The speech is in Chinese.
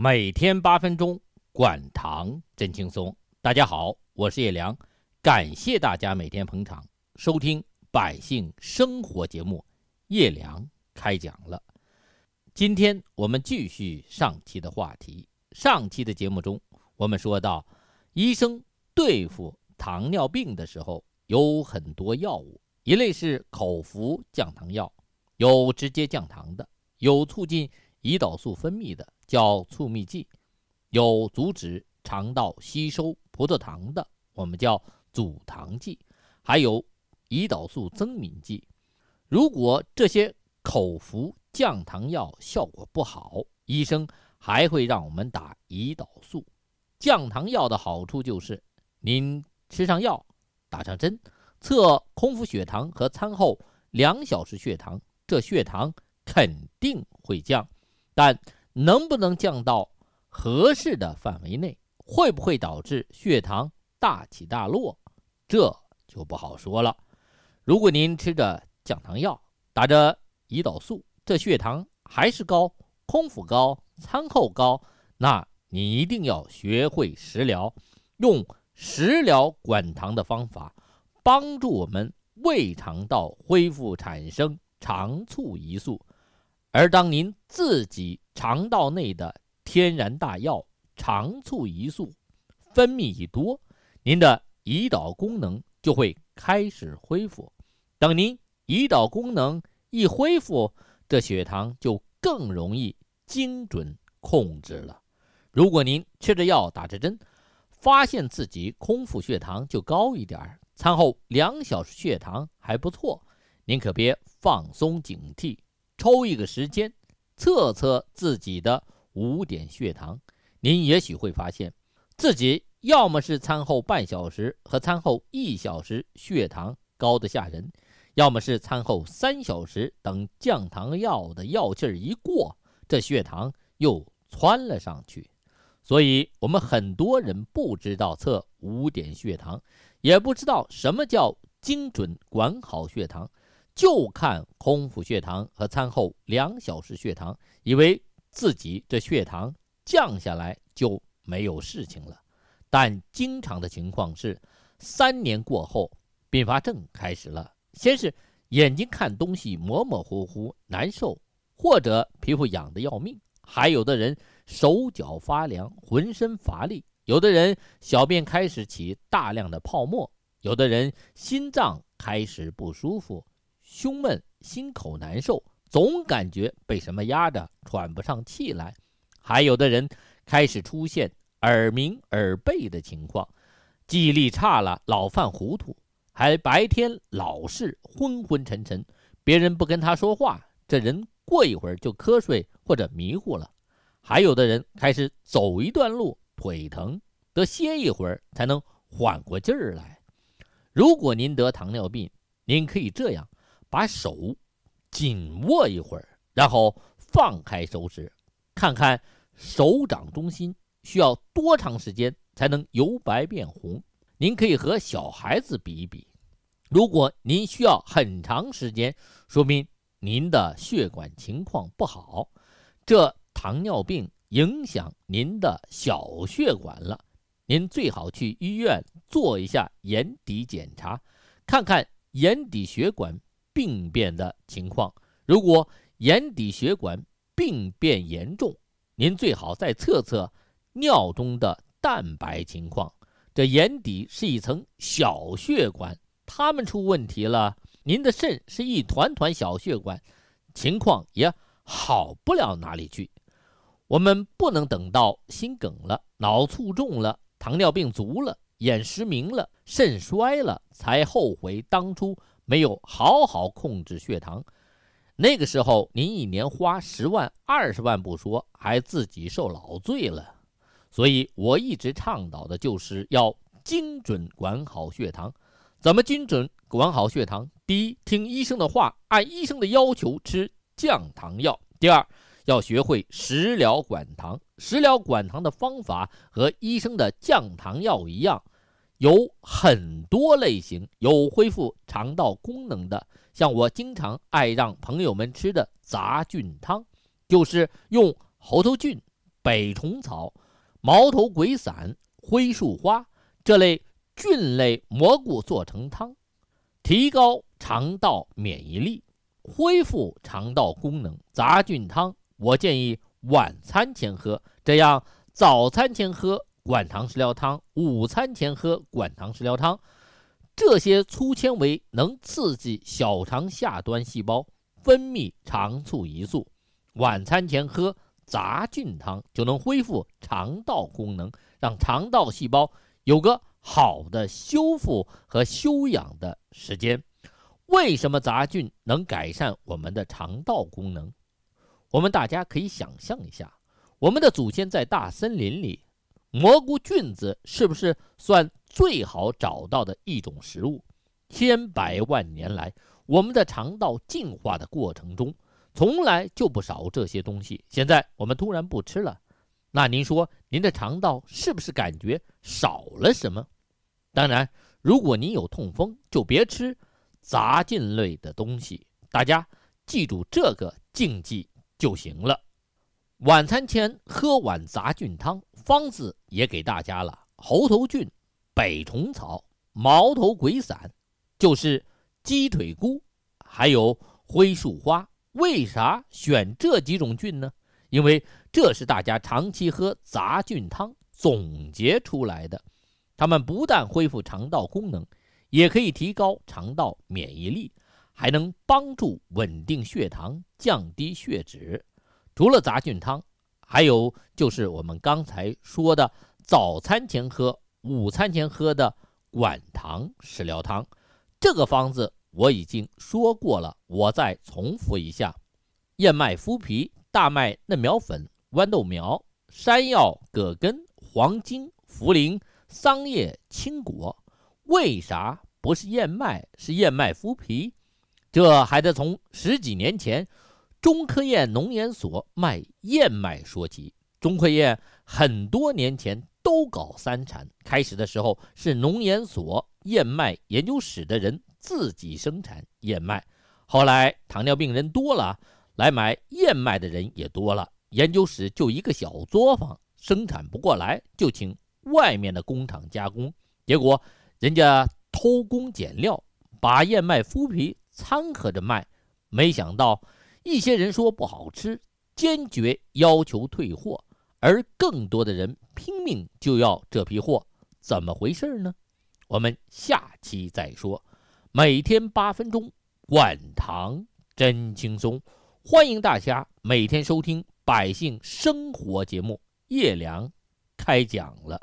每天八分钟，管糖真轻松。大家好，我是叶良，感谢大家每天捧场收听百姓生活节目。叶良开讲了。今天我们继续上期的话题。上期的节目中，我们说到，医生对付糖尿病的时候有很多药物，一类是口服降糖药，有直接降糖的，有促进胰岛素分泌的，叫促泌剂；有阻止肠道吸收葡萄糖的，我们叫阻糖剂；还有胰岛素增敏剂。如果这些口服降糖药效果不好，医生还会让我们打胰岛素。降糖药的好处就是，您吃上药，打上针，测空腹血糖和餐后两小时血糖，这血糖肯定会降。但能不能降到合适的范围内，会不会导致血糖大起大落，这就不好说了。如果您吃着降糖药，打着胰岛素，这血糖还是高，空腹高，餐后高，那你一定要学会食疗，用食疗管糖的方法，帮助我们胃肠道恢复产生肠促胰素。而当您自己肠道内的天然大药肠促胰素分泌一多，您的胰岛功能就会开始恢复。等您。胰岛功能一恢复，这血糖就更容易精准控制了。如果您吃着药打着针，发现自己空腹血糖就高一点餐后两小时血糖还不错，您可别放松警惕，抽一个时间测测自己的五点血糖，您也许会发现自己要么是餐后半小时和餐后一小时血糖高的吓人。要么是餐后三小时，等降糖药的药劲儿一过，这血糖又窜了上去。所以，我们很多人不知道测五点血糖，也不知道什么叫精准管好血糖，就看空腹血糖和餐后两小时血糖，以为自己这血糖降下来就没有事情了。但经常的情况是，三年过后，并发症开始了。先是眼睛看东西模模糊糊难受，或者皮肤痒得要命；还有的人手脚发凉，浑身乏力；有的人小便开始起大量的泡沫；有的人心脏开始不舒服，胸闷、心口难受，总感觉被什么压着，喘不上气来；还有的人开始出现耳鸣、耳背的情况，记忆力差了，老犯糊涂。还白天老是昏昏沉沉，别人不跟他说话，这人过一会儿就瞌睡或者迷糊了。还有的人开始走一段路腿疼，得歇一会儿才能缓过劲儿来。如果您得糖尿病，您可以这样：把手紧握一会儿，然后放开手指，看看手掌中心需要多长时间才能由白变红。您可以和小孩子比一比。如果您需要很长时间，说明您的血管情况不好，这糖尿病影响您的小血管了。您最好去医院做一下眼底检查，看看眼底血管病变的情况。如果眼底血管病变严重，您最好再测测尿中的蛋白情况。这眼底是一层小血管。他们出问题了，您的肾是一团团小血管，情况也好不了哪里去。我们不能等到心梗了、脑卒中了、糖尿病足了、眼失明了、肾衰了，才后悔当初没有好好控制血糖。那个时候，您一年花十万、二十万不说，还自己受老罪了。所以我一直倡导的就是要精准管好血糖。怎么精准管好血糖？第一，听医生的话，按医生的要求吃降糖药。第二，要学会食疗管糖。食疗管糖的方法和医生的降糖药一样，有很多类型。有恢复肠道功能的，像我经常爱让朋友们吃的杂菌汤，就是用猴头菌、北虫草、毛头鬼伞、灰树花这类菌类蘑菇做成汤，提高肠道免疫力，恢复肠道功能。杂菌汤我建议晚餐前喝，这样早餐前喝管糖食疗汤，午餐前喝管糖食疗汤。这些粗纤维能刺激小肠下端细胞分泌肠促胰素，晚餐前喝杂菌汤就能恢复肠道功能，让肠道细胞有个好的修复和休养的时间。为什么杂菌能改善我们的肠道功能？我们大家可以想象一下，我们的祖先在大森林里，蘑菇菌子是不是算？最好找到的一种食物，千百万年来，我们的肠道进化的过程中，从来就不少这些东西。现在我们突然不吃了，那您说您的肠道是不是感觉少了什么？当然，如果您有痛风，就别吃杂菌类的东西。大家记住这个禁忌就行了。晚餐前喝碗杂菌汤，方子也给大家了，猴头菌。北虫草、毛头鬼伞，就是鸡腿菇，还有灰树花。为啥选这几种菌呢？因为这是大家长期喝杂菌汤总结出来的。它们不但恢复肠道功能，也可以提高肠道免疫力，还能帮助稳定血糖、降低血脂。除了杂菌汤，还有就是我们刚才说的早餐前喝。午餐前喝的管糖食疗汤，这个方子我已经说过了，我再重复一下：燕麦麸皮、大麦嫩苗粉、豌豆苗、山药、葛根、黄精、茯苓、桑叶、青果。为啥不是燕麦，是燕麦麸皮？这还得从十几年前中科院农研所卖燕麦说起。中科院很多年前。都搞三产，开始的时候是农研所燕麦研究室的人自己生产燕麦，后来糖尿病人多了，来买燕麦的人也多了，研究室就一个小作坊，生产不过来，就请外面的工厂加工，结果人家偷工减料，把燕麦麸皮掺和着卖，没想到一些人说不好吃，坚决要求退货。而更多的人拼命就要这批货，怎么回事呢？我们下期再说。每天八分钟，管糖真轻松，欢迎大家每天收听百姓生活节目。叶良开讲了。